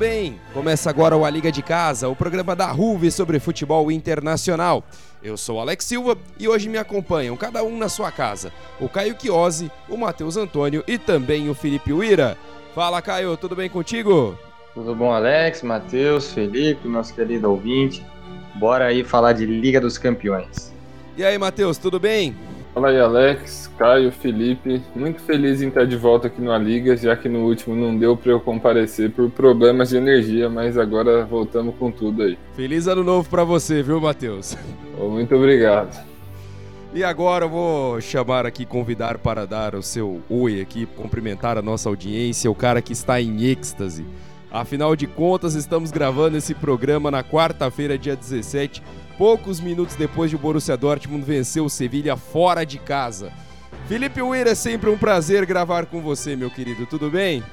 bem? Começa agora o A Liga de Casa, o programa da RUV sobre futebol internacional. Eu sou Alex Silva e hoje me acompanham, cada um na sua casa, o Caio Chiosi, o Matheus Antônio e também o Felipe Uira. Fala, Caio, tudo bem contigo? Tudo bom, Alex, Matheus, Felipe, nosso querido ouvinte. Bora aí falar de Liga dos Campeões. E aí, Matheus, tudo bem? Fala aí, Alex, Caio, Felipe. Muito feliz em estar de volta aqui no A Liga, já que no último não deu para eu comparecer por problemas de energia, mas agora voltamos com tudo aí. Feliz ano novo para você, viu, Matheus? Muito obrigado. E agora eu vou chamar aqui, convidar para dar o seu oi aqui, cumprimentar a nossa audiência, o cara que está em êxtase. Afinal de contas, estamos gravando esse programa na quarta-feira, dia 17, poucos minutos depois de o Borussia Dortmund vencer o Sevilha fora de casa. Felipe Weir, é sempre um prazer gravar com você, meu querido. Tudo bem?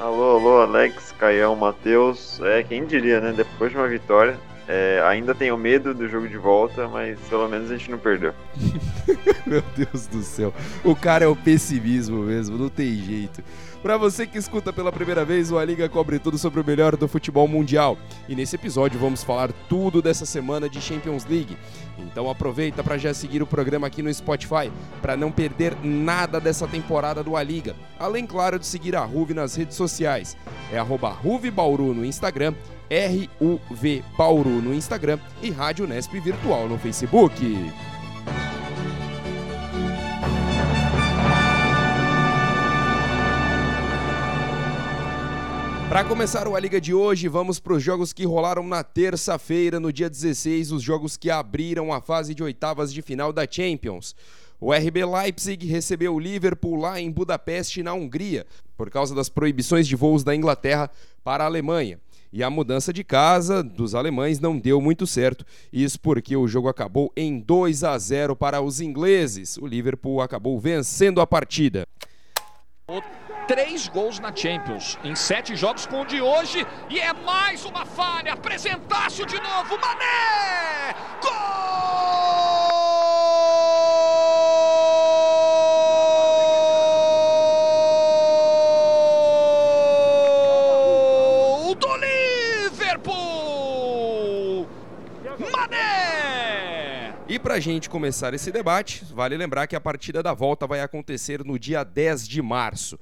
Alô, alô, Alex, Caião, Matheus. É, quem diria, né? Depois de uma vitória, é, ainda tenho medo do jogo de volta, mas pelo menos a gente não perdeu. Meu Deus do céu. O cara é o pessimismo mesmo, não tem jeito. Para você que escuta pela primeira vez, o A Liga cobre tudo sobre o melhor do futebol mundial. E nesse episódio vamos falar tudo dessa semana de Champions League. Então aproveita para já seguir o programa aqui no Spotify, para não perder nada dessa temporada do A Liga. Além, claro, de seguir a Ruve nas redes sociais. É arroba Bauru no Instagram, RUV Bauru no Instagram e Rádio Nesp Virtual no Facebook. Para começar o A Liga de hoje, vamos para os jogos que rolaram na terça-feira, no dia 16, os jogos que abriram a fase de oitavas de final da Champions. O RB Leipzig recebeu o Liverpool lá em Budapeste, na Hungria, por causa das proibições de voos da Inglaterra para a Alemanha. E a mudança de casa dos alemães não deu muito certo. Isso porque o jogo acabou em 2 a 0 para os ingleses. O Liverpool acabou vencendo a partida três gols na Champions em sete jogos com o de hoje e é mais uma falha. Apresentaço de novo, Mané! Gol do Liverpool! Mané! E para a gente começar esse debate, vale lembrar que a partida da volta vai acontecer no dia 10 de março.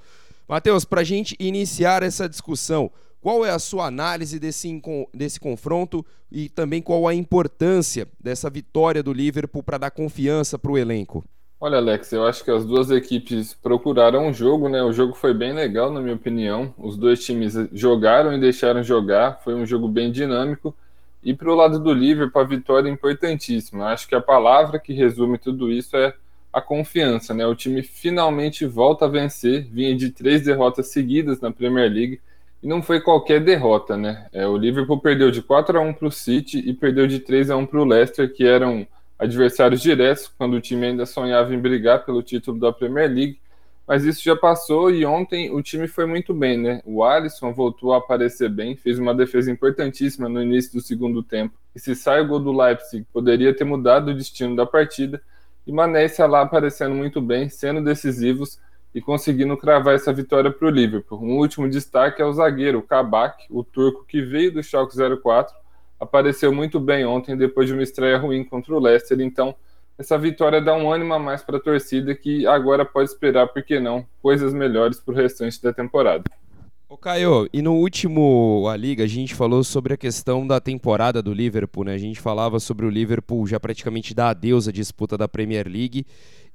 Matheus, para a gente iniciar essa discussão, qual é a sua análise desse, desse confronto e também qual a importância dessa vitória do Liverpool para dar confiança para o elenco? Olha, Alex, eu acho que as duas equipes procuraram o jogo, né? O jogo foi bem legal, na minha opinião. Os dois times jogaram e deixaram jogar. Foi um jogo bem dinâmico. E para o lado do Liverpool, a vitória é importantíssima. Acho que a palavra que resume tudo isso é a confiança, né? O time finalmente volta a vencer, vinha de três derrotas seguidas na Premier League e não foi qualquer derrota, né? É, o Liverpool perdeu de 4 a 1 para o City e perdeu de 3 a 1 para o Leicester, que eram adversários diretos quando o time ainda sonhava em brigar pelo título da Premier League. Mas isso já passou e ontem o time foi muito bem, né? O Alisson voltou a aparecer bem, fez uma defesa importantíssima no início do segundo tempo. E se sai o gol do Leipzig, poderia ter mudado o destino da partida e Mané e aparecendo muito bem, sendo decisivos e conseguindo cravar essa vitória para o Liverpool. Um último destaque é o zagueiro, o Kabak, o turco que veio do Schalke 04, apareceu muito bem ontem depois de uma estreia ruim contra o Leicester, então essa vitória dá um ânimo a mais para a torcida que agora pode esperar, por que não, coisas melhores para o restante da temporada. Ô Caio, e no último A Liga a gente falou sobre a questão da temporada do Liverpool, né? A gente falava sobre o Liverpool já praticamente dar adeus à disputa da Premier League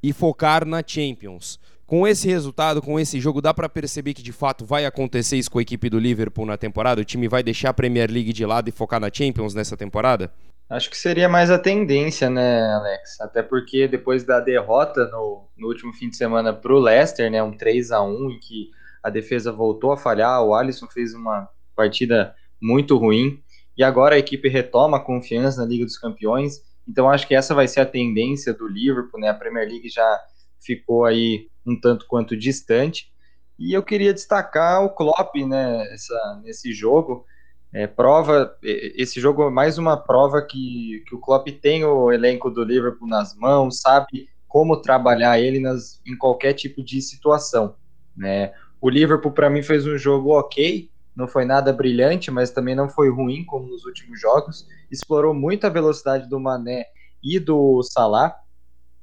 e focar na Champions. Com esse resultado, com esse jogo, dá para perceber que de fato vai acontecer isso com a equipe do Liverpool na temporada? O time vai deixar a Premier League de lado e focar na Champions nessa temporada? Acho que seria mais a tendência, né, Alex? Até porque depois da derrota no, no último fim de semana para o Leicester, né, um 3 a 1 em que a defesa voltou a falhar, o Alisson fez uma partida muito ruim, e agora a equipe retoma a confiança na Liga dos Campeões, então acho que essa vai ser a tendência do Liverpool, né? A Premier League já ficou aí um tanto quanto distante. E eu queria destacar o Klopp, né, essa, nesse jogo. É, prova, esse jogo é mais uma prova que, que o Klopp tem o elenco do Liverpool nas mãos, sabe como trabalhar ele nas, em qualquer tipo de situação. Né? O Liverpool, para mim, fez um jogo ok, não foi nada brilhante, mas também não foi ruim como nos últimos jogos. Explorou muito a velocidade do Mané e do Salah,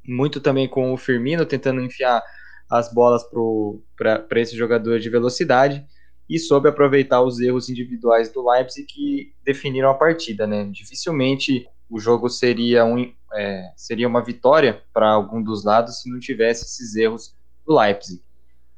muito também com o Firmino tentando enfiar as bolas para esse jogador de velocidade e soube aproveitar os erros individuais do Leipzig que definiram a partida. Né? Dificilmente o jogo seria, um, é, seria uma vitória para algum dos lados se não tivesse esses erros do Leipzig.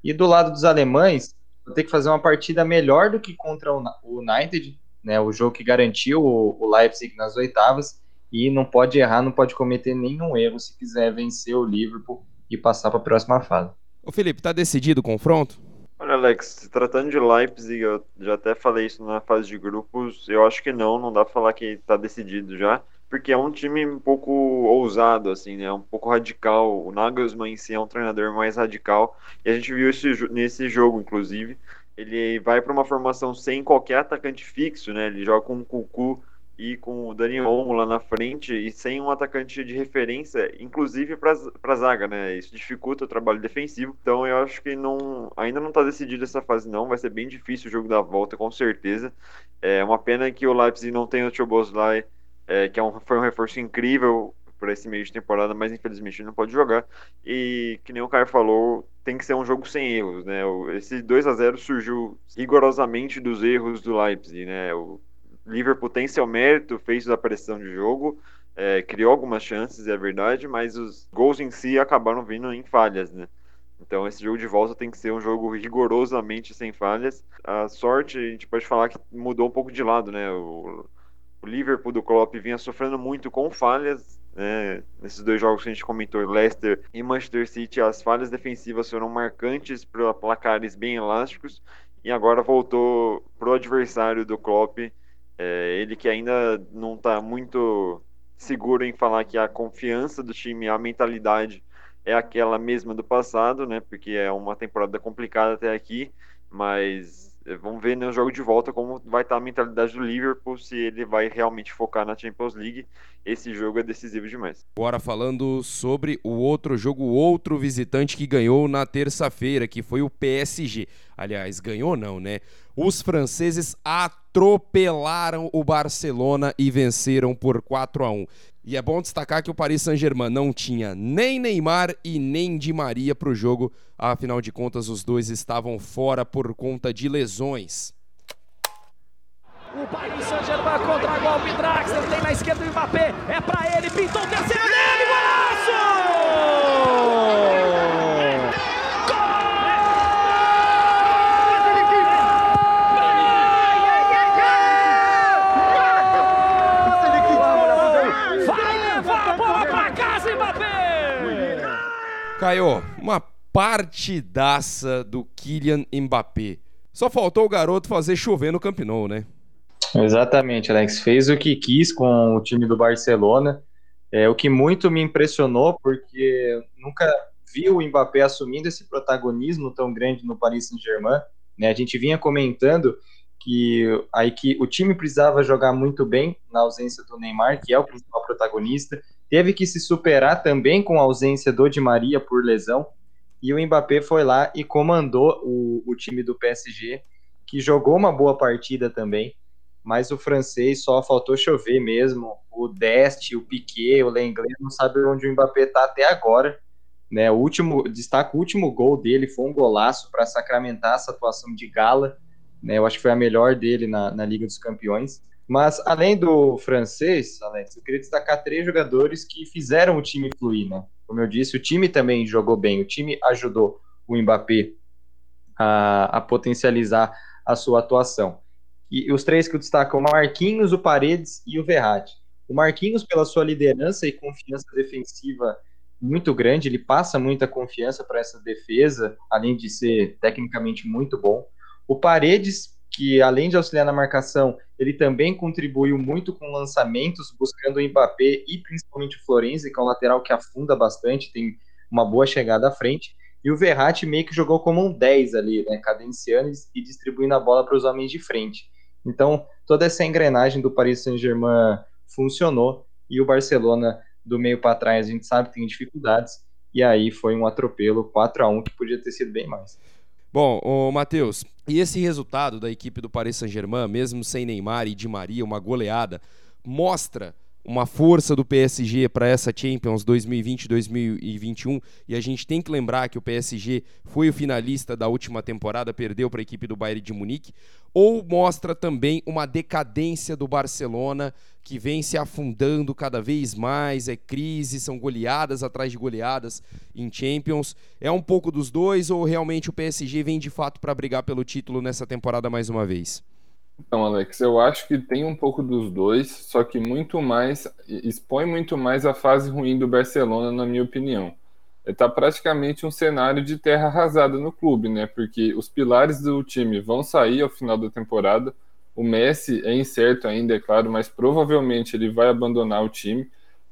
E do lado dos alemães, vou ter que fazer uma partida melhor do que contra o United, né, o jogo que garantiu o Leipzig nas oitavas, e não pode errar, não pode cometer nenhum erro se quiser vencer o Liverpool e passar para a próxima fase. Ô Felipe, tá decidido o confronto? Olha, Alex, se tratando de Leipzig, eu já até falei isso na fase de grupos, eu acho que não, não dá pra falar que tá decidido já porque é um time um pouco ousado, assim, né? Um pouco radical. O Nagelsmann em si é um treinador mais radical. E a gente viu isso nesse jogo, inclusive. Ele vai para uma formação sem qualquer atacante fixo, né? Ele joga com o Cucu e com o Dani Olmo lá na frente e sem um atacante de referência, inclusive para a zaga, né? Isso dificulta o trabalho defensivo. Então eu acho que não, ainda não está decidido essa fase não. Vai ser bem difícil o jogo da volta, com certeza. É uma pena que o Leipzig não tenha o Choboslai é, que é um, foi um reforço incrível para esse meio de temporada, mas infelizmente não pode jogar. E que nem o Caio falou, tem que ser um jogo sem erros, né? Esse 2 a 0 surgiu rigorosamente dos erros do Leipzig, né? O Liverpool tem seu mérito, fez a pressão de jogo, é, criou algumas chances, é verdade, mas os gols em si acabaram vindo em falhas, né? Então esse jogo de volta tem que ser um jogo rigorosamente sem falhas. A sorte, a gente pode falar que mudou um pouco de lado, né? O o Liverpool do Klopp vinha sofrendo muito com falhas, né? Nesses dois jogos que a gente comentou, Leicester e Manchester City, as falhas defensivas foram marcantes para placares bem elásticos e agora voltou pro adversário do Klopp, é, ele que ainda não está muito seguro em falar que a confiança do time, a mentalidade é aquela mesma do passado, né? Porque é uma temporada complicada até aqui, mas vamos ver no jogo de volta como vai estar a mentalidade do Liverpool, se ele vai realmente focar na Champions League. Esse jogo é decisivo demais. Agora falando sobre o outro jogo, o outro visitante que ganhou na terça-feira, que foi o PSG. Aliás, ganhou não, né? Os franceses atropelaram o Barcelona e venceram por 4 a 1. E é bom destacar que o Paris Saint-Germain não tinha nem Neymar e nem Di Maria para o jogo, afinal de contas, os dois estavam fora por conta de lesões. O Paris Saint-Germain contra golpe Draxler, tem na esquerda o Mbappé, é para ele, pintou o terceiro Caio, uma partidaça do Kylian Mbappé. Só faltou o garoto fazer chover no Camp Nou, né? Exatamente, Alex. Fez o que quis com o time do Barcelona. É, o que muito me impressionou, porque nunca vi o Mbappé assumindo esse protagonismo tão grande no Paris Saint-Germain. Né? A gente vinha comentando que, aí que o time precisava jogar muito bem na ausência do Neymar, que é o principal protagonista teve que se superar também com a ausência do Di Maria por lesão, e o Mbappé foi lá e comandou o, o time do PSG, que jogou uma boa partida também, mas o francês só faltou chover mesmo, o Dest, o Piquet, o Lenglet, não sabe onde o Mbappé está até agora, né, o último, destaca o último gol dele, foi um golaço para sacramentar essa atuação de gala, né, eu acho que foi a melhor dele na, na Liga dos Campeões, mas além do francês, Alex, eu queria destacar três jogadores que fizeram o time fluir, né? Como eu disse, o time também jogou bem, o time ajudou o Mbappé a, a potencializar a sua atuação. E os três que eu destaco o Marquinhos, o Paredes e o Verratti. O Marquinhos, pela sua liderança e confiança defensiva muito grande, ele passa muita confiança para essa defesa, além de ser tecnicamente muito bom. O Paredes, que além de auxiliar na marcação, ele também contribuiu muito com lançamentos, buscando o Mbappé e principalmente o Florenzi, que é um lateral que afunda bastante, tem uma boa chegada à frente. E o Verratti meio que jogou como um 10 ali, né, cadenciando e distribuindo a bola para os homens de frente. Então, toda essa engrenagem do Paris Saint-Germain funcionou e o Barcelona do meio para trás a gente sabe tem dificuldades e aí foi um atropelo 4 a 1 que podia ter sido bem mais. Bom, o Matheus, e esse resultado da equipe do Paris Saint-Germain, mesmo sem Neymar e Di Maria, uma goleada, mostra uma força do PSG para essa Champions 2020-2021 e a gente tem que lembrar que o PSG foi o finalista da última temporada, perdeu para a equipe do Bayern de Munique, ou mostra também uma decadência do Barcelona que vem se afundando cada vez mais, é crise, são goleadas atrás de goleadas em Champions. É um pouco dos dois ou realmente o PSG vem de fato para brigar pelo título nessa temporada mais uma vez? Então, Alex, eu acho que tem um pouco dos dois, só que muito mais expõe muito mais a fase ruim do Barcelona, na minha opinião. Está praticamente um cenário de terra arrasada no clube, né? Porque os pilares do time vão sair ao final da temporada. O Messi é incerto ainda, é claro, mas provavelmente ele vai abandonar o time.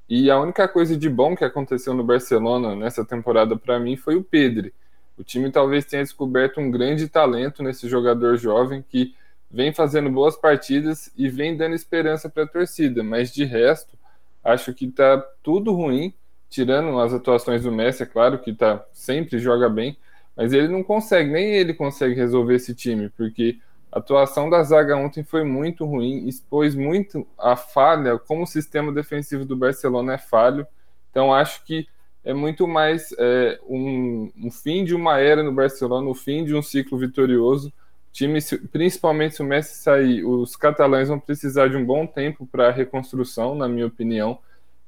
E a única coisa de bom que aconteceu no Barcelona nessa temporada para mim foi o Pedri. O time talvez tenha descoberto um grande talento nesse jogador jovem que vem fazendo boas partidas e vem dando esperança para a torcida, mas de resto, acho que está tudo ruim, tirando as atuações do Messi, é claro que tá, sempre joga bem, mas ele não consegue, nem ele consegue resolver esse time, porque a atuação da zaga ontem foi muito ruim, expôs muito a falha, como o sistema defensivo do Barcelona é falho, então acho que é muito mais é, um, um fim de uma era no Barcelona, o fim de um ciclo vitorioso, time, principalmente se o Messi sair, os catalães vão precisar de um bom tempo para a reconstrução, na minha opinião.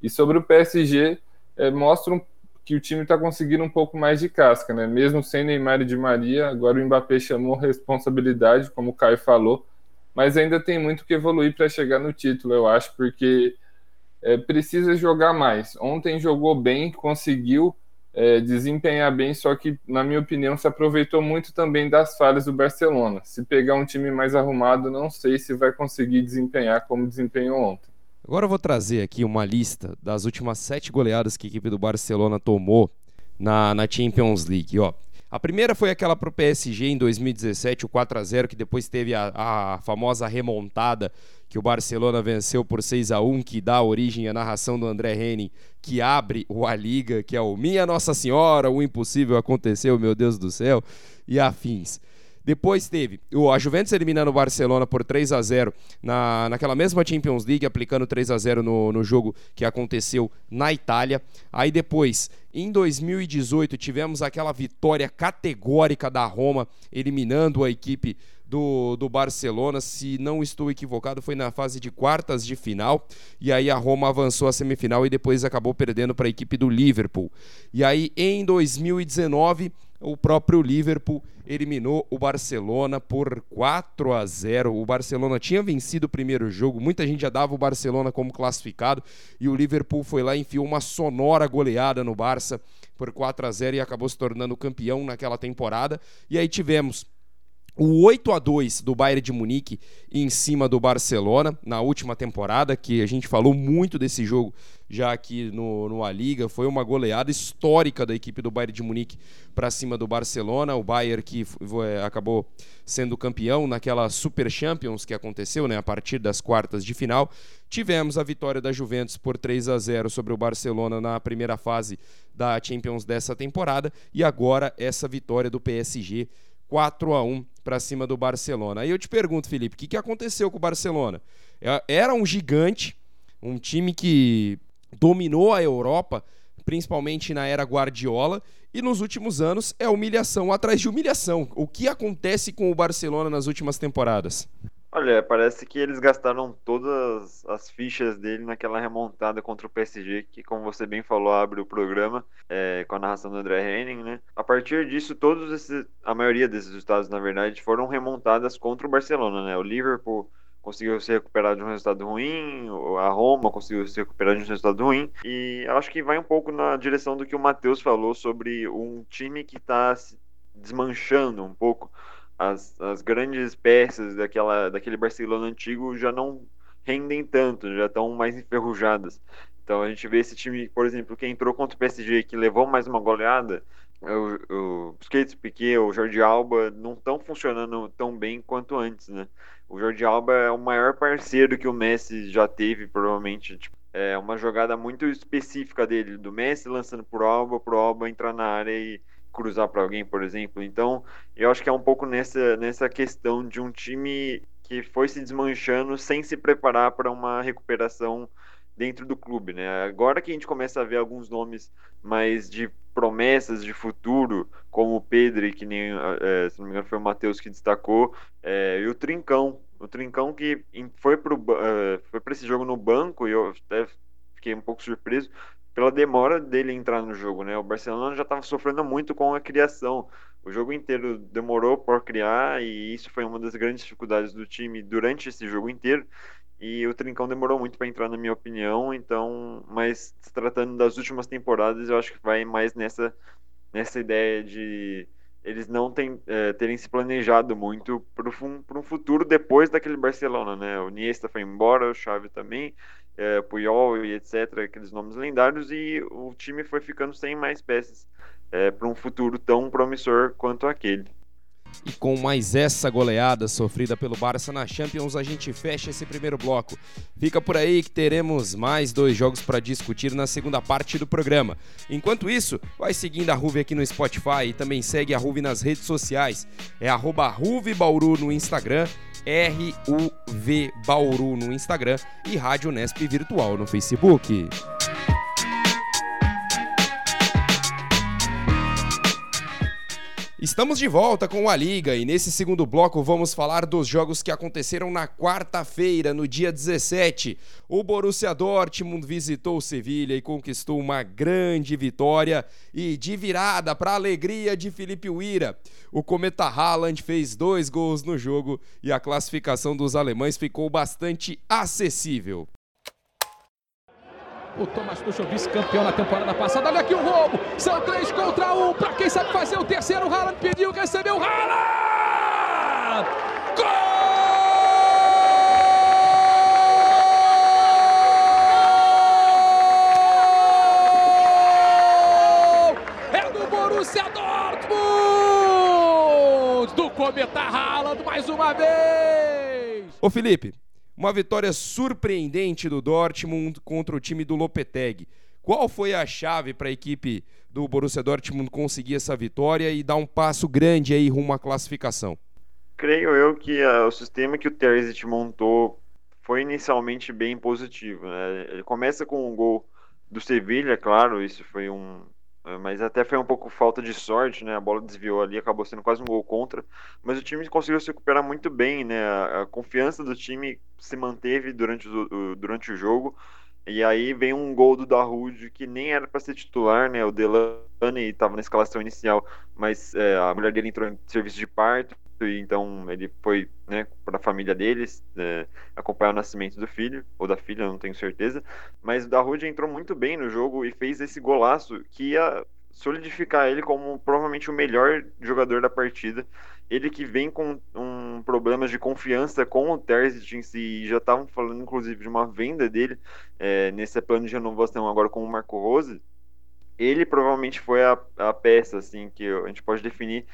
E sobre o PSG, é, mostram que o time está conseguindo um pouco mais de casca, né? Mesmo sem Neymar e Di Maria, agora o Mbappé chamou responsabilidade, como o Caio falou, mas ainda tem muito que evoluir para chegar no título, eu acho, porque é, precisa jogar mais. Ontem jogou bem, conseguiu é, desempenhar bem, só que, na minha opinião, se aproveitou muito também das falhas do Barcelona. Se pegar um time mais arrumado, não sei se vai conseguir desempenhar como desempenhou ontem. Agora eu vou trazer aqui uma lista das últimas sete goleadas que a equipe do Barcelona tomou na, na Champions League. Ó, a primeira foi aquela para o PSG em 2017, o 4 a 0 que depois teve a, a famosa remontada que o Barcelona venceu por 6 a 1 que dá origem à narração do André Henning, que abre o A Liga, que é o Minha Nossa Senhora, o impossível aconteceu, meu Deus do céu, e afins. Depois teve a Juventus eliminando o Barcelona por 3 a 0 na, naquela mesma Champions League, aplicando 3 a 0 no, no jogo que aconteceu na Itália. Aí depois, em 2018, tivemos aquela vitória categórica da Roma, eliminando a equipe do, do Barcelona, se não estou equivocado, foi na fase de quartas de final. E aí a Roma avançou à semifinal e depois acabou perdendo para a equipe do Liverpool. E aí em 2019 o próprio Liverpool eliminou o Barcelona por 4 a 0. O Barcelona tinha vencido o primeiro jogo, muita gente já dava o Barcelona como classificado e o Liverpool foi lá e enfiou uma sonora goleada no Barça por 4 a 0 e acabou se tornando campeão naquela temporada. E aí tivemos o 8 a 2 do Bayern de Munique em cima do Barcelona na última temporada, que a gente falou muito desse jogo já aqui no, no A Liga, foi uma goleada histórica da equipe do Bayern de Munique para cima do Barcelona, o Bayern que foi, acabou sendo campeão naquela Super Champions que aconteceu, né, a partir das quartas de final. Tivemos a vitória da Juventus por 3 a 0 sobre o Barcelona na primeira fase da Champions dessa temporada. E agora essa vitória do PSG 4 a 1 para cima do Barcelona. Aí eu te pergunto, Felipe, o que, que aconteceu com o Barcelona? É, era um gigante, um time que dominou a Europa, principalmente na era Guardiola, e nos últimos anos é humilhação atrás de humilhação. O que acontece com o Barcelona nas últimas temporadas? Olha, parece que eles gastaram todas as fichas dele naquela remontada contra o PSG, que, como você bem falou, abre o programa é, com a narração do André Henning, né? A partir disso, todos esses, a maioria desses resultados, na verdade, foram remontadas contra o Barcelona, né? O Liverpool conseguiu se recuperar de um resultado ruim, a Roma conseguiu se recuperar de um resultado ruim, e acho que vai um pouco na direção do que o Matheus falou sobre um time que está desmanchando um pouco as, as grandes peças daquela, daquele Barcelona antigo já não rendem tanto, já estão mais enferrujadas. Então a gente vê esse time, por exemplo, que entrou contra o PSG, que levou mais uma goleada, o, o Busquets, Piquet, o Jordi Alba não estão funcionando tão bem quanto antes, né? O Jordi Alba é o maior parceiro que o Messi já teve, provavelmente. Tipo, é uma jogada muito específica dele, do Messi lançando pro Alba, pro Alba entrar na área e cruzar para alguém, por exemplo. Então, eu acho que é um pouco nessa, nessa questão de um time que foi se desmanchando sem se preparar para uma recuperação dentro do clube, né? Agora que a gente começa a ver alguns nomes mais de promessas de futuro, como o Pedro, que nem, é, se não me engano, foi o Matheus que destacou, é, e o Trincão. O Trincão que foi para uh, esse jogo no banco, e eu até fiquei um pouco surpreso pela demora dele entrar no jogo, né? O Barcelona já estava sofrendo muito com a criação. O jogo inteiro demorou por criar, e isso foi uma das grandes dificuldades do time durante esse jogo inteiro. E o Trincão demorou muito para entrar, na minha opinião. Então, mas se tratando das últimas temporadas, eu acho que vai mais nessa, nessa ideia de eles não tem, é, terem se planejado muito para um futuro depois daquele Barcelona, né? O Niesta foi embora, o Xavi também, é, Puyol e etc, aqueles nomes lendários e o time foi ficando sem mais peças é, para um futuro tão promissor quanto aquele. E com mais essa goleada sofrida pelo Barça na Champions, a gente fecha esse primeiro bloco. Fica por aí que teremos mais dois jogos para discutir na segunda parte do programa. Enquanto isso, vai seguindo a Ruve aqui no Spotify e também segue a Ruve nas redes sociais. É arroba Bauru no Instagram, R-U-V Bauru no Instagram e Rádio Nesp Virtual no Facebook. Estamos de volta com a Liga e nesse segundo bloco vamos falar dos jogos que aconteceram na quarta-feira, no dia 17. O Borussia Dortmund visitou Sevilha e conquistou uma grande vitória e de virada para a alegria de Felipe Uira. O cometa Haaland fez dois gols no jogo e a classificação dos alemães ficou bastante acessível. O Thomas Tuchel, vice-campeão na temporada passada. Olha aqui o roubo. São três contra um. Para quem sabe fazer o terceiro, o Haaland pediu, recebeu. Haaland! Gol! É do Borussia Dortmund! Do Cometa Haaland mais uma vez! Ô Felipe, uma vitória surpreendente do Dortmund contra o time do Lopetegui. Qual foi a chave para a equipe do Borussia Dortmund conseguir essa vitória e dar um passo grande aí rumo à classificação? Creio eu que uh, o sistema que o Terzic montou foi inicialmente bem positivo. Né? Ele começa com um gol do Sevilha, claro, isso foi um, mas até foi um pouco falta de sorte, né? A bola desviou ali, acabou sendo quase um gol contra. Mas o time conseguiu se recuperar muito bem, né? A, confiança do time se manteve durante o, durante o jogo. E aí vem um gol do Dahoud que nem era para ser titular, né? O Delaney estava na escalação inicial, mas é, a mulher dele entrou em serviço de parto e então ele foi né, para a família deles é, acompanhar o nascimento do filho, ou da filha, não tenho certeza. Mas o Dahoud entrou muito bem no jogo e fez esse golaço que ia solidificar ele como provavelmente o melhor jogador da partida. Ele que vem com um problemas de confiança com o Terzic em si, já estavam falando inclusive de uma venda dele é, nesse plano de renovação agora com o Marco Rose. Ele provavelmente foi a, a peça assim que a gente pode definir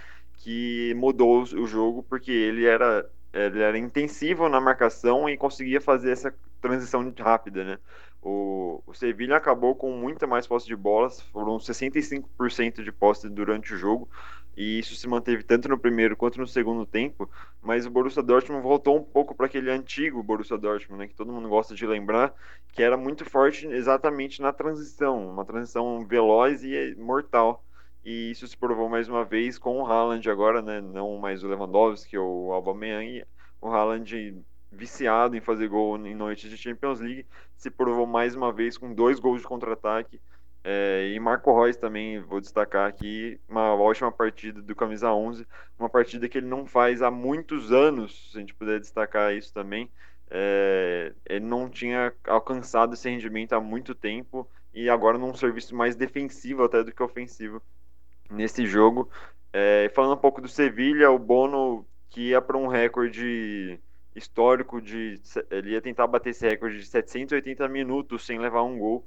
que mudou o jogo porque ele era ele era intensivo na marcação e conseguia fazer essa transição rápida, né? O, o Sevilha acabou com muita mais posse de bolas, foram 65% de posse durante o jogo, e isso se manteve tanto no primeiro quanto no segundo tempo, mas o Borussia Dortmund voltou um pouco para aquele antigo Borussia Dortmund, né, que todo mundo gosta de lembrar, que era muito forte exatamente na transição, uma transição veloz e mortal e isso se provou mais uma vez com o Haaland agora, né? Não mais o Lewandowski ou o Aubameyang, o Haaland viciado em fazer gol em noites de Champions League, se provou mais uma vez com dois gols de contra-ataque. É, e Marco Reus também, vou destacar aqui, uma ótima partida do Camisa 11, uma partida que ele não faz há muitos anos, se a gente puder destacar isso também. É, ele não tinha alcançado esse rendimento há muito tempo e agora num serviço mais defensivo até do que ofensivo nesse jogo. É, falando um pouco do Sevilha, o Bono que ia para um recorde histórico de ele ia tentar bater esse recorde de 780 minutos sem levar um gol,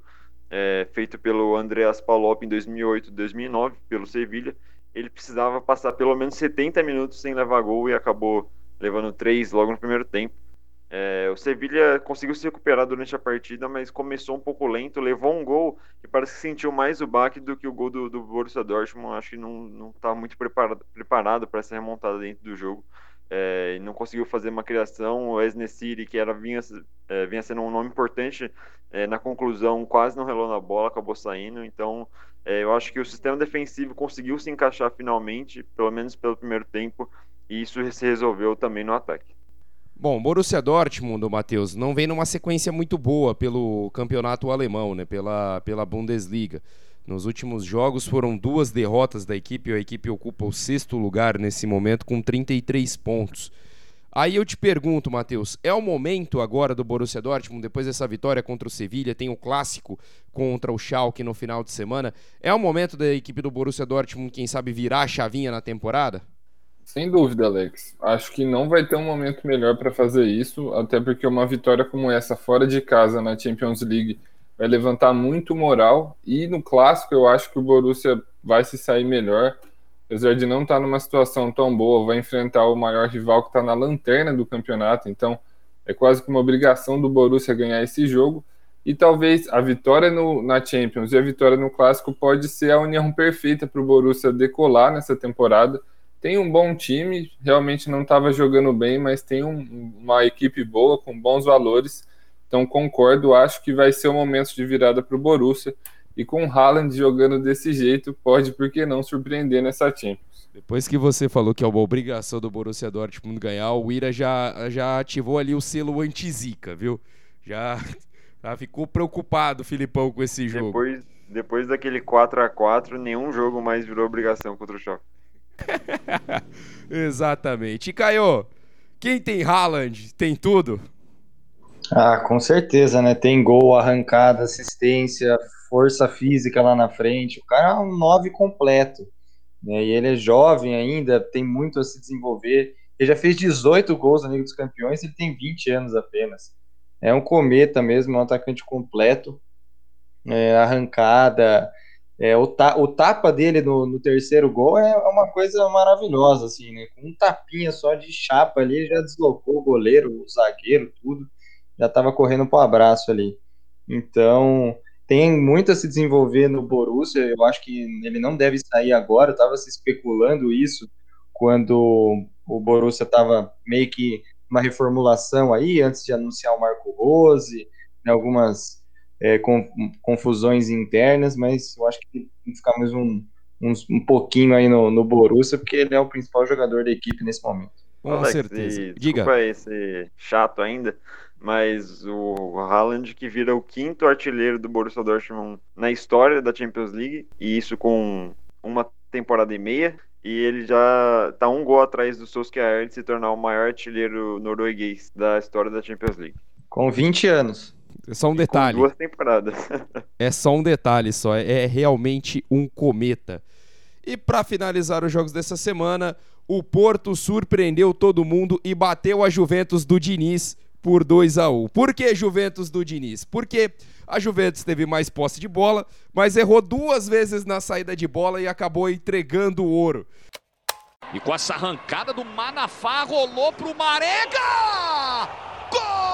é, feito pelo Andreas Palop em 2008, 2009 pelo Sevilha. Ele precisava passar pelo menos 70 minutos sem levar gol e acabou levando três logo no primeiro tempo. É, o Sevilha conseguiu se recuperar durante a partida, mas começou um pouco lento, levou um gol e parece que sentiu mais o baque do que o gol do, do Borussia Dortmund. Acho que não estava muito preparado, para essa remontada dentro do jogo. É, não conseguiu fazer uma criação. O Esnesiri, que era, vinha, é, vinha sendo um nome importante, é, na conclusão quase não relou na bola, acabou saindo. Então, é, eu acho que o sistema defensivo conseguiu se encaixar finalmente, pelo menos pelo primeiro tempo, e isso se resolveu também no ataque. Bom, Borussia Dortmund, Matheus, não vem numa sequência muito boa pelo campeonato alemão, né? Pela, pela Bundesliga. Nos últimos jogos foram duas derrotas da equipe, a equipe ocupa o sexto lugar nesse momento com 33 pontos. Aí eu te pergunto, Matheus, é o momento agora do Borussia Dortmund, depois dessa vitória contra o Sevilha, tem o clássico contra o Schalke no final de semana, é o momento da equipe do Borussia Dortmund, quem sabe, virar a chavinha na temporada? Sem dúvida, Alex. Acho que não vai ter um momento melhor para fazer isso, até porque uma vitória como essa fora de casa na Champions League vai levantar muito moral e no clássico eu acho que o Borussia vai se sair melhor, apesar de não estar numa situação tão boa, vai enfrentar o maior rival que está na lanterna do campeonato, então é quase que uma obrigação do Borussia ganhar esse jogo. E talvez a vitória no, na Champions e a vitória no Clássico pode ser a união perfeita para o Borussia decolar nessa temporada tem um bom time, realmente não estava jogando bem, mas tem um, uma equipe boa, com bons valores. Então concordo, acho que vai ser o um momento de virada para o Borussia. E com o Haaland jogando desse jeito, pode, por que não, surpreender nessa Champions. Depois que você falou que é uma obrigação do Borussia Dortmund ganhar, o Ira já, já ativou ali o selo anti-zica, viu? Já, já ficou preocupado, Filipão, com esse jogo. Depois, depois daquele 4 a 4 nenhum jogo mais virou obrigação contra o Schalke. Exatamente. E Caio, quem tem Haaland tem tudo? Ah, com certeza, né? Tem gol, arrancada, assistência, força física lá na frente. O cara é um 9 completo. Né? E ele é jovem ainda, tem muito a se desenvolver. Ele já fez 18 gols na Liga dos Campeões, ele tem 20 anos apenas. É um cometa mesmo, é um atacante completo. É, arrancada, é, o, ta, o tapa dele no, no, terceiro gol é uma coisa maravilhosa, assim, né? Com um tapinha só de chapa ali, já deslocou o goleiro, o zagueiro, tudo. Já estava correndo para o abraço ali. Então, tem muito a se desenvolver no Borussia. Eu acho que ele não deve sair agora. Estava se especulando isso quando o Borussia estava meio que uma reformulação aí, antes de anunciar o Marco Rose, né, algumas é, com, confusões internas, mas eu acho que tem que ficar mais um, um, um pouquinho aí no, no Borussia, porque ele é o principal jogador da equipe nesse momento. Com Alex, certeza. E, Diga. Desculpa esse chato ainda, mas o Haaland que vira o quinto artilheiro do Borussia Dortmund na história da Champions League, e isso com uma temporada e meia, e ele já tá um gol atrás do Solskjaer de se tornar o maior artilheiro norueguês da história da Champions League. Com 20 anos. É só um detalhe. duas temporadas. é só um detalhe só. É realmente um cometa. E para finalizar os jogos dessa semana, o Porto surpreendeu todo mundo e bateu a Juventus do Diniz por 2 a 1. Por que Juventus do Diniz? Porque a Juventus teve mais posse de bola, mas errou duas vezes na saída de bola e acabou entregando o ouro. E com essa arrancada do Manafá rolou pro Marega! Gol!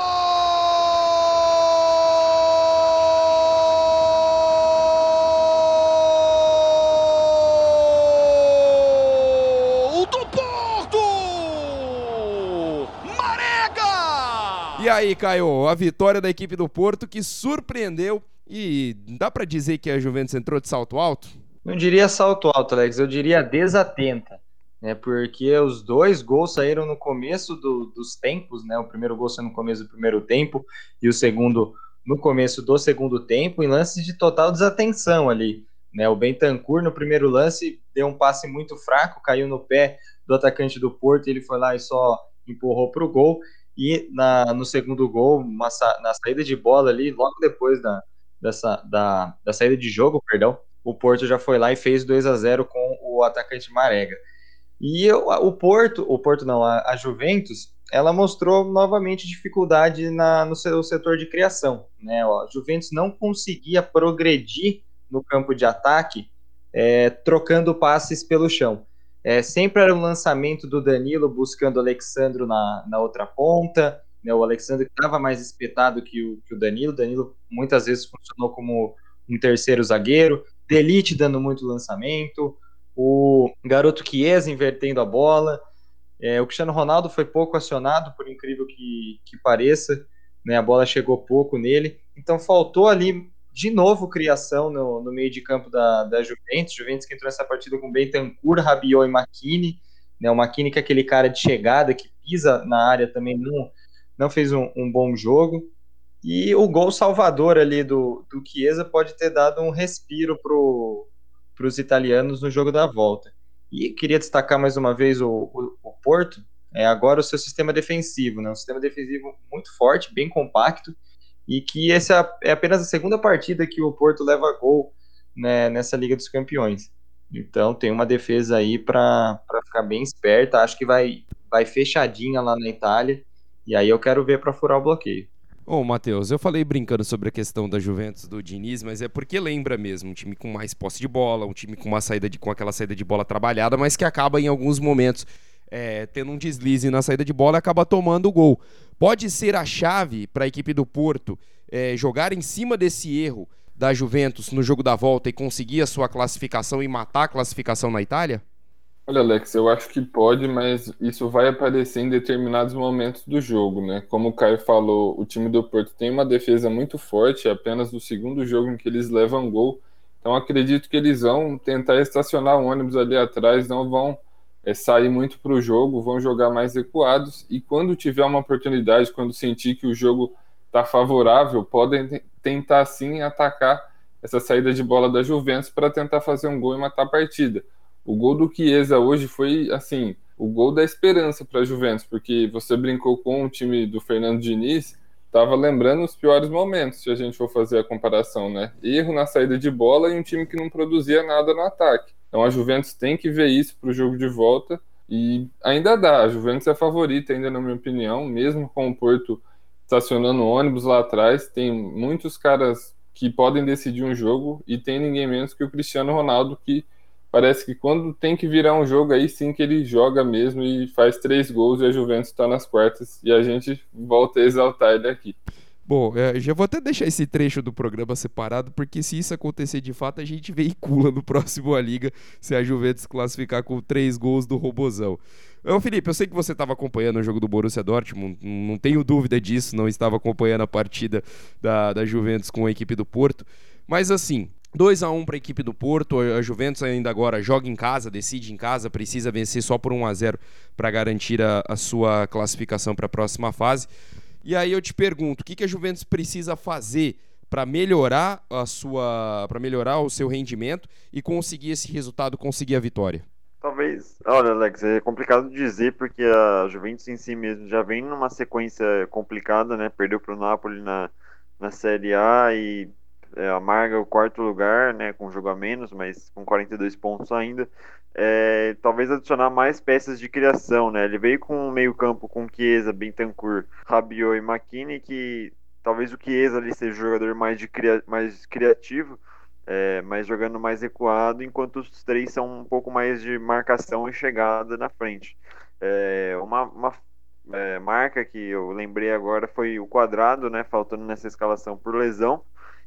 E aí, Caio, a vitória da equipe do Porto que surpreendeu e dá para dizer que a Juventus entrou de salto alto? Não diria salto alto, Alex, eu diria desatenta, né? Porque os dois gols saíram no começo do, dos tempos, né? O primeiro gol saiu no começo do primeiro tempo e o segundo no começo do segundo tempo, em lances de total desatenção ali. Né, o Bentancur no primeiro lance deu um passe muito fraco, caiu no pé do atacante do Porto, ele foi lá e só empurrou para o gol. E na, no segundo gol, uma, na saída de bola ali, logo depois da, dessa, da, da saída de jogo, perdão, o Porto já foi lá e fez 2 a 0 com o atacante Marega. E eu, o Porto, o Porto não, a, a, Juventus, ela mostrou novamente dificuldade na, no seu setor de criação. Né? a Juventus não conseguia progredir no campo de ataque é, trocando passes pelo chão. É, sempre era um lançamento do Danilo buscando o Alexandro na, na outra ponta, Né? O Alexandre estava mais espetado que o, que o Danilo. Danilo muitas vezes funcionou como um terceiro zagueiro. Delite dando muito lançamento. O garoto Chiesa invertendo a bola. É, o Cristiano Ronaldo foi pouco acionado, por incrível que, que pareça. Né? A bola chegou pouco nele. Então faltou ali de novo criação no, no meio de campo da, da Juventus. Juventus que entrou nessa partida com Bentancur, Rabiot e Makini. Né? O Makini que é aquele cara de chegada que pisa na área também não, não fez um, um bom jogo. E o gol salvador ali do, do Chiesa pode ter dado um respiro para os italianos no jogo da volta. E queria destacar mais uma vez o, o, o Porto, é agora o seu sistema defensivo, né? um sistema defensivo muito forte, bem compacto, e que essa é apenas a segunda partida que o Porto leva gol né, nessa Liga dos Campeões. Então tem uma defesa aí para ficar bem esperta, acho que vai, vai fechadinha lá na Itália, e aí eu quero ver para furar o bloqueio. Ô, Matheus, eu falei brincando sobre a questão da Juventus do Diniz, mas é porque lembra mesmo, um time com mais posse de bola, um time com uma saída de, com aquela saída de bola trabalhada, mas que acaba em alguns momentos é, tendo um deslize na saída de bola e acaba tomando o gol. Pode ser a chave para a equipe do Porto é, jogar em cima desse erro da Juventus no jogo da volta e conseguir a sua classificação e matar a classificação na Itália? Olha, Alex, eu acho que pode, mas isso vai aparecer em determinados momentos do jogo, né? Como o Caio falou, o time do Porto tem uma defesa muito forte, é apenas no segundo jogo em que eles levam gol. Então acredito que eles vão tentar estacionar o ônibus ali atrás, não vão é, sair muito para o jogo, vão jogar mais recuados e quando tiver uma oportunidade, quando sentir que o jogo está favorável, podem tentar sim atacar essa saída de bola da Juventus para tentar fazer um gol e matar a partida. O gol do Chiesa hoje foi, assim, o gol da esperança para a Juventus, porque você brincou com o time do Fernando Diniz, estava lembrando os piores momentos, se a gente for fazer a comparação, né? Erro na saída de bola e um time que não produzia nada no ataque. Então a Juventus tem que ver isso para o jogo de volta e ainda dá. A Juventus é favorita, ainda na minha opinião, mesmo com o Porto estacionando ônibus lá atrás, tem muitos caras que podem decidir um jogo e tem ninguém menos que o Cristiano Ronaldo que parece que quando tem que virar um jogo aí sim que ele joga mesmo e faz três gols e a Juventus está nas quartas e a gente volta a exaltar ele aqui. Bom, é, já vou até deixar esse trecho do programa separado, porque se isso acontecer de fato, a gente veicula no próximo A Liga se a Juventus classificar com três gols do Robozão. Ô Felipe, eu sei que você estava acompanhando o jogo do Borussia Dortmund, não tenho dúvida disso, não estava acompanhando a partida da, da Juventus com a equipe do Porto, mas assim, 2 a 1 para a equipe do Porto. A Juventus ainda agora joga em casa, decide em casa, precisa vencer só por 1 a 0 para garantir a, a, sua classificação para a próxima fase. E aí eu te pergunto, o que, que a Juventus precisa fazer para melhorar a sua, para melhorar o seu rendimento e conseguir esse resultado, conseguir a vitória? Talvez, olha, Alex, é complicado dizer porque a Juventus em si mesmo já vem numa sequência complicada, né? Perdeu para o Napoli na, na Série A e é, amarga o quarto lugar, né, com jogo a menos, mas com 42 pontos ainda. É, talvez adicionar mais peças de criação, né? Ele veio com um meio-campo com Chiesa, Bentancur, Rabiot e Makini, que talvez o Chiesa ali seja o jogador mais, de cria mais criativo, é, mas jogando mais recuado, enquanto os três são um pouco mais de marcação e chegada na frente. É, uma, uma é, marca que eu lembrei agora foi o quadrado, né? Faltando nessa escalação por lesão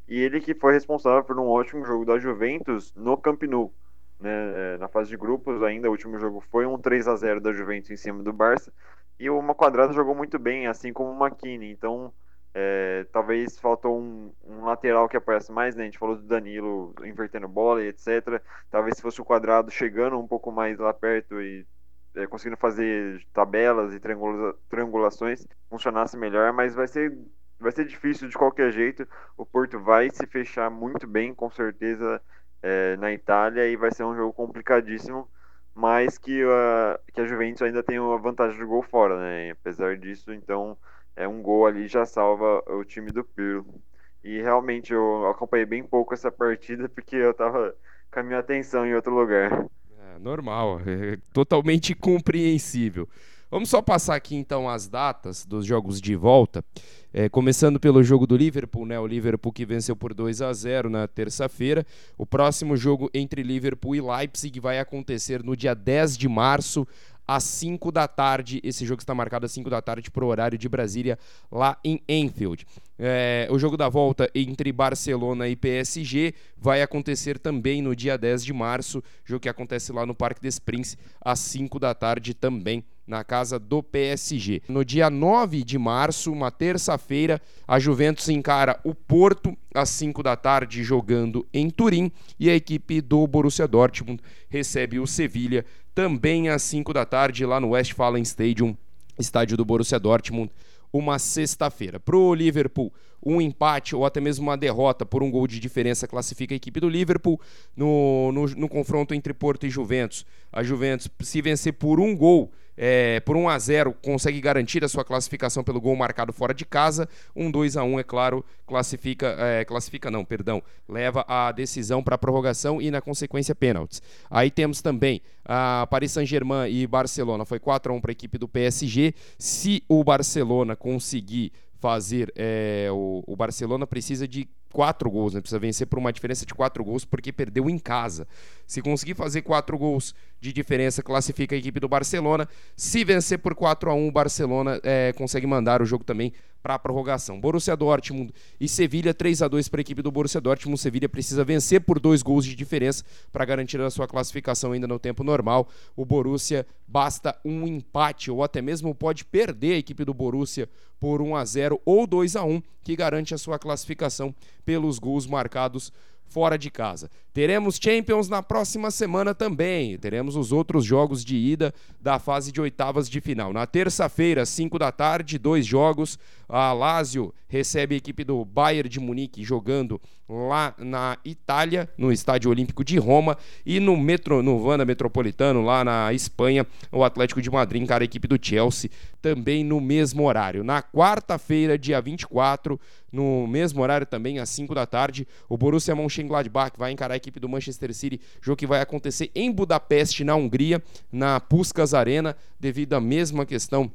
e ele que foi responsável por um ótimo jogo da Juventus no Camp Nou. Né, é, na fase de grupos ainda, o último jogo foi um 3 a 0 da Juventus em cima do Barça, e o Quadrado jogou muito bem, assim como o McKinney, então é, talvez faltou um, um, lateral que aparece mais, né? A gente falou do Danilo invertendo bola e etc. Talvez se fosse o quadrado chegando um pouco mais lá perto e é, conseguindo fazer tabelas e triangula triangulações, funcionasse melhor, mas vai ser vai ser difícil de qualquer jeito. O Porto vai se fechar muito bem, com certeza, é, na Itália e vai ser um jogo complicadíssimo. Mas que, uh, que a Juventus ainda tem a vantagem de gol fora, né? Apesar disso, então é um gol ali já salva o time do Pirlo. E realmente eu acompanhei bem pouco essa partida porque eu tava com a minha atenção em outro lugar. É normal, é totalmente compreensível. Vamos só passar aqui então as datas dos jogos de volta. É, começando pelo jogo do Liverpool, né? O Liverpool que venceu por 2 a 0 na terça-feira. O próximo jogo entre Liverpool e Leipzig vai acontecer no dia 10 de março, às 5 da tarde. Esse jogo está marcado às 5 da tarde para o horário de Brasília, lá em Enfield. É, o jogo da volta entre Barcelona e PSG vai acontecer também no dia 10 de março, jogo que acontece lá no Parque des Princes, às 5 da tarde também na casa do PSG. No dia 9 de março, uma terça-feira, a Juventus encara o Porto às 5 da tarde jogando em Turim e a equipe do Borussia Dortmund recebe o Sevilha também às 5 da tarde lá no Westfalen Stadium, estádio do Borussia Dortmund uma sexta-feira. Para o Liverpool, um empate ou até mesmo uma derrota por um gol de diferença classifica a equipe do Liverpool no, no, no confronto entre Porto e Juventus. A Juventus, se vencer por um gol, é, por 1 a 0 consegue garantir a sua classificação pelo gol marcado fora de casa. Um 2 a 1 é claro, classifica, é, classifica não, perdão, leva a decisão para a prorrogação e na consequência pênaltis. Aí temos também a Paris Saint-Germain e Barcelona, foi 4 a 1 para a equipe do PSG. Se o Barcelona conseguir fazer. É, o, o, Barcelona precisa de quatro gols, né? precisa vencer por uma diferença de quatro gols porque perdeu em casa. Se conseguir fazer quatro gols de diferença, classifica a equipe do Barcelona. Se vencer por 4 a 1 o Barcelona é, consegue mandar o jogo também para a prorrogação. Borussia Dortmund e Sevilha 3 a 2 para a equipe do Borussia Dortmund. Sevilha precisa vencer por dois gols de diferença para garantir a sua classificação ainda no tempo normal. O Borussia basta um empate ou até mesmo pode perder a equipe do Borussia por 1 a 0 ou 2 a 1 que garante a sua classificação pelos gols marcados fora de casa. Teremos Champions na próxima semana também. Teremos os outros jogos de ida da fase de oitavas de final. Na terça-feira, 5 da tarde, dois jogos. A Lazio recebe a equipe do Bayern de Munique jogando lá na Itália, no Estádio Olímpico de Roma, e no Metro, no Vanda Metropolitano, lá na Espanha, o Atlético de Madrid encara a equipe do Chelsea, também no mesmo horário. Na quarta-feira, dia 24, no mesmo horário também, às 5 da tarde, o Borussia Mönchengladbach vai encarar a equipe do Manchester City, jogo que vai acontecer em Budapeste, na Hungria, na Puskas Arena, devido à mesma questão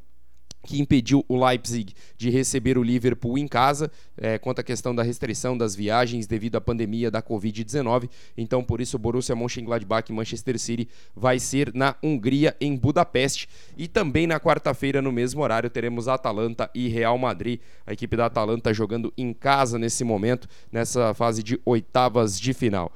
que impediu o Leipzig de receber o Liverpool em casa, é, quanto à questão da restrição das viagens devido à pandemia da Covid-19. Então, por isso, o Borussia Mönchengladbach e Manchester City vai ser na Hungria, em Budapeste. E também na quarta-feira, no mesmo horário, teremos Atalanta e Real Madrid. A equipe da Atalanta jogando em casa nesse momento, nessa fase de oitavas de final.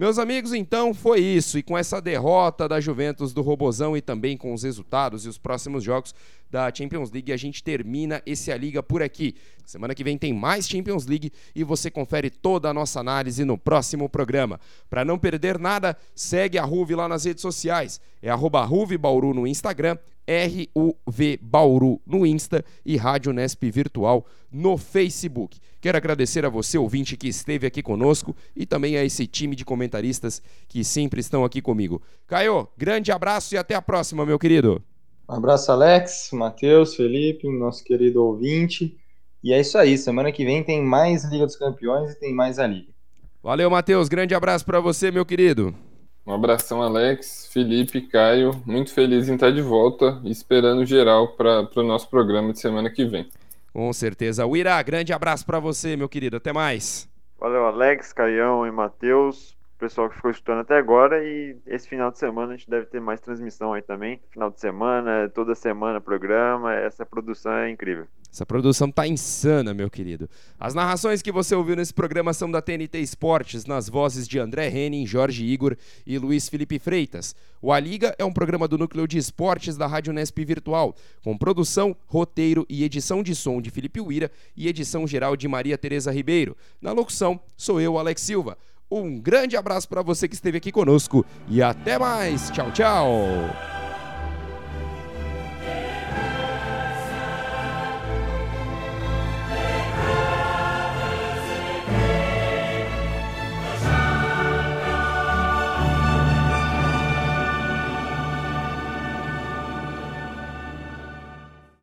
Meus amigos, então foi isso. E com essa derrota da Juventus do Robozão e também com os resultados e os próximos jogos da Champions League, a gente termina esse A Liga por aqui. Semana que vem tem mais Champions League e você confere toda a nossa análise no próximo programa. Para não perder nada, segue a Ruve lá nas redes sociais. É arroba Ruve Bauru no Instagram, RUV Bauru no Insta e Rádio Nesp Virtual no Facebook. Quero agradecer a você, ouvinte, que esteve aqui conosco e também a esse time de comentaristas que sempre estão aqui comigo. Caio, grande abraço e até a próxima, meu querido. Um abraço, Alex, Matheus, Felipe, nosso querido ouvinte. E é isso aí, semana que vem tem mais Liga dos Campeões e tem mais a Liga. Valeu, Matheus, grande abraço para você, meu querido. Um abração, Alex, Felipe, Caio. Muito feliz em estar de volta e esperando geral para o nosso programa de semana que vem. Com certeza. Uira, grande abraço para você, meu querido. Até mais. Valeu, Alex, Caião e Matheus. Pessoal que ficou escutando até agora. E esse final de semana a gente deve ter mais transmissão aí também. Final de semana, toda semana programa. Essa produção é incrível. Essa produção tá insana, meu querido. As narrações que você ouviu nesse programa são da TNT Esportes, nas vozes de André Henning, Jorge Igor e Luiz Felipe Freitas. O A Liga é um programa do núcleo de esportes da Rádio Nesp Virtual, com produção, roteiro e edição de som de Felipe Uira e edição geral de Maria Tereza Ribeiro. Na locução, sou eu, Alex Silva. Um grande abraço para você que esteve aqui conosco e até mais. Tchau, tchau.